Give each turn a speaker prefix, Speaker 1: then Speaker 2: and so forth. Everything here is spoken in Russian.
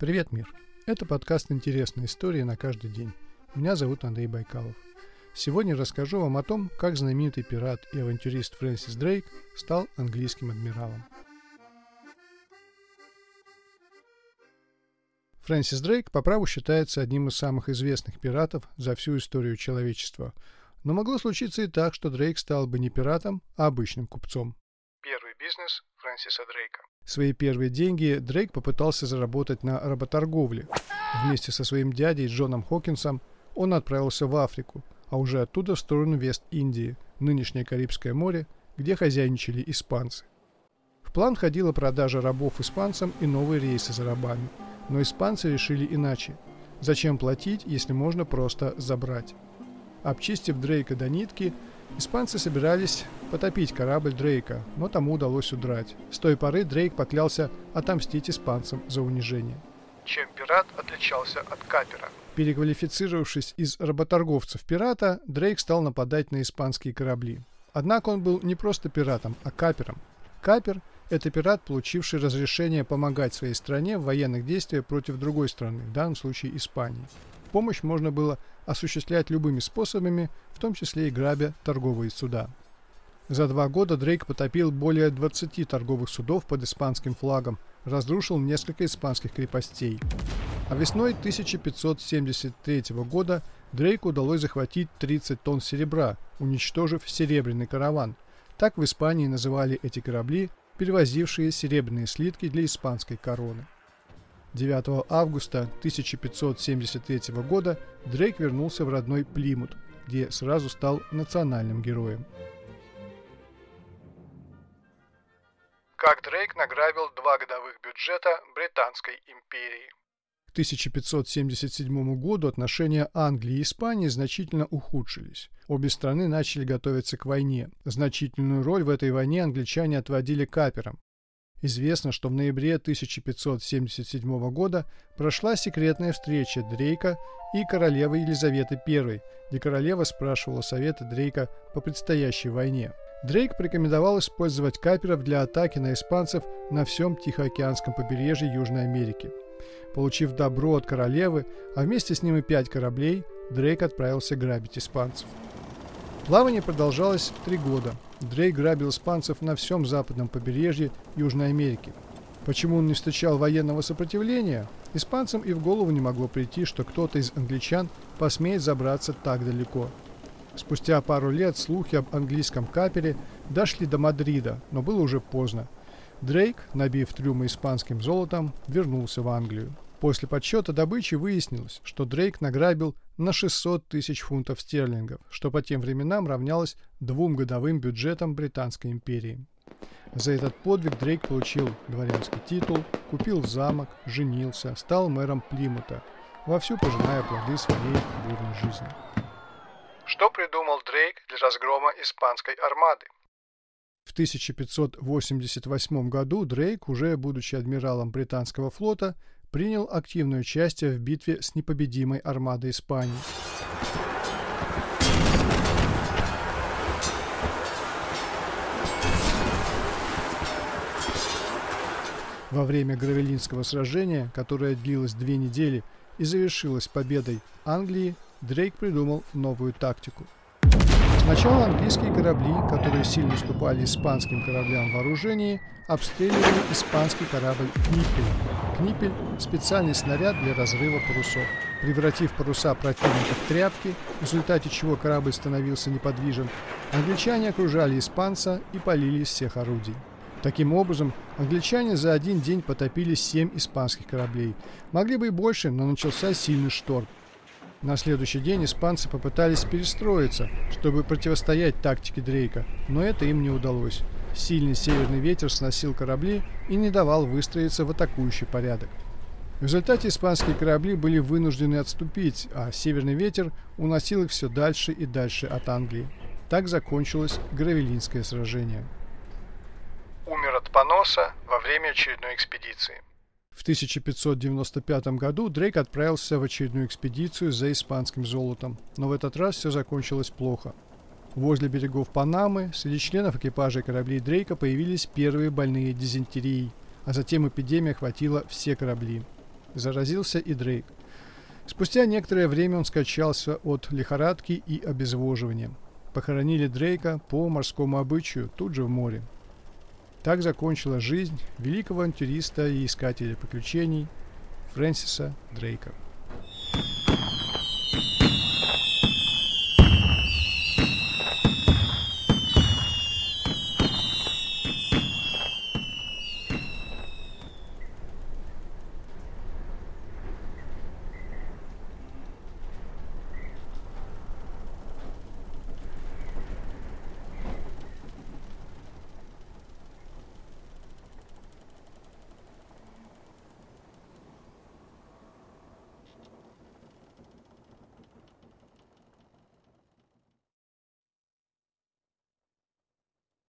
Speaker 1: Привет, мир! Это подкаст «Интересные истории на каждый день». Меня зовут Андрей Байкалов. Сегодня расскажу вам о том, как знаменитый пират и авантюрист Фрэнсис Дрейк стал английским адмиралом. Фрэнсис Дрейк по праву считается одним из самых известных пиратов за всю историю человечества. Но могло случиться и так, что Дрейк стал бы не пиратом, а обычным купцом.
Speaker 2: Первый бизнес Фрэнсиса Дрейка.
Speaker 1: Свои первые деньги Дрейк попытался заработать на работорговле. Вместе со своим дядей Джоном Хокинсом он отправился в Африку, а уже оттуда в сторону Вест-Индии, нынешнее Карибское море, где хозяйничали испанцы. В план ходила продажа рабов испанцам и новые рейсы за рабами. Но испанцы решили иначе. Зачем платить, если можно просто забрать? Обчистив Дрейка до нитки, испанцы собирались потопить корабль Дрейка, но тому удалось удрать. С той поры Дрейк поклялся отомстить испанцам за унижение.
Speaker 2: Чем пират отличался от капера?
Speaker 1: Переквалифицировавшись из работорговцев пирата, Дрейк стал нападать на испанские корабли. Однако он был не просто пиратом, а капером. Капер – это пират, получивший разрешение помогать своей стране в военных действиях против другой страны, в данном случае Испании. Помощь можно было осуществлять любыми способами, в том числе и грабя торговые суда. За два года Дрейк потопил более 20 торговых судов под испанским флагом, разрушил несколько испанских крепостей. А весной 1573 года Дрейку удалось захватить 30 тонн серебра, уничтожив серебряный караван. Так в Испании называли эти корабли, перевозившие серебряные слитки для испанской короны. 9 августа 1573 года Дрейк вернулся в родной Плимут, где сразу стал национальным героем.
Speaker 2: Как Дрейк награбил два годовых бюджета Британской империи.
Speaker 1: К 1577 году отношения Англии и Испании значительно ухудшились. Обе страны начали готовиться к войне. Значительную роль в этой войне англичане отводили каперам. Известно, что в ноябре 1577 года прошла секретная встреча Дрейка и королевы Елизаветы I, где королева спрашивала совета Дрейка по предстоящей войне. Дрейк порекомендовал использовать каперов для атаки на испанцев на всем Тихоокеанском побережье Южной Америки. Получив добро от королевы, а вместе с ним и пять кораблей, Дрейк отправился грабить испанцев. Плавание продолжалось три года. Дрейк грабил испанцев на всем западном побережье Южной Америки. Почему он не встречал военного сопротивления? Испанцам и в голову не могло прийти, что кто-то из англичан посмеет забраться так далеко. Спустя пару лет слухи об английском капере дошли до Мадрида, но было уже поздно. Дрейк, набив трюмы испанским золотом, вернулся в Англию. После подсчета добычи выяснилось, что Дрейк награбил на 600 тысяч фунтов стерлингов, что по тем временам равнялось двум годовым бюджетам Британской империи. За этот подвиг Дрейк получил дворянский титул, купил замок, женился, стал мэром Плимута, вовсю пожиная плоды своей бурной жизни.
Speaker 2: Что придумал Дрейк для разгрома испанской армады?
Speaker 1: В 1588 году Дрейк, уже будучи адмиралом британского флота, принял активное участие в битве с непобедимой армадой Испании. Во время Гравелинского сражения, которое длилось две недели и завершилось победой Англии, Дрейк придумал новую тактику – Сначала английские корабли, которые сильно уступали испанским кораблям в вооружении, обстреливали испанский корабль «Книпель». «Книпель» – специальный снаряд для разрыва парусов. Превратив паруса противника в тряпки, в результате чего корабль становился неподвижен, англичане окружали испанца и полили из всех орудий. Таким образом, англичане за один день потопили семь испанских кораблей. Могли бы и больше, но начался сильный шторм. На следующий день испанцы попытались перестроиться, чтобы противостоять тактике Дрейка, но это им не удалось. Сильный северный ветер сносил корабли и не давал выстроиться в атакующий порядок. В результате испанские корабли были вынуждены отступить, а северный ветер уносил их все дальше и дальше от Англии. Так закончилось Гравелинское сражение.
Speaker 2: Умер от поноса во время очередной экспедиции.
Speaker 1: В 1595 году Дрейк отправился в очередную экспедицию за испанским золотом, но в этот раз все закончилось плохо. Возле берегов Панамы среди членов экипажа кораблей Дрейка появились первые больные дизентерией, а затем эпидемия охватила все корабли. Заразился и Дрейк. Спустя некоторое время он скачался от лихорадки и обезвоживания. Похоронили Дрейка по морскому обычаю тут же в море. Так закончила жизнь великого авантюриста и искателя приключений Фрэнсиса Дрейка.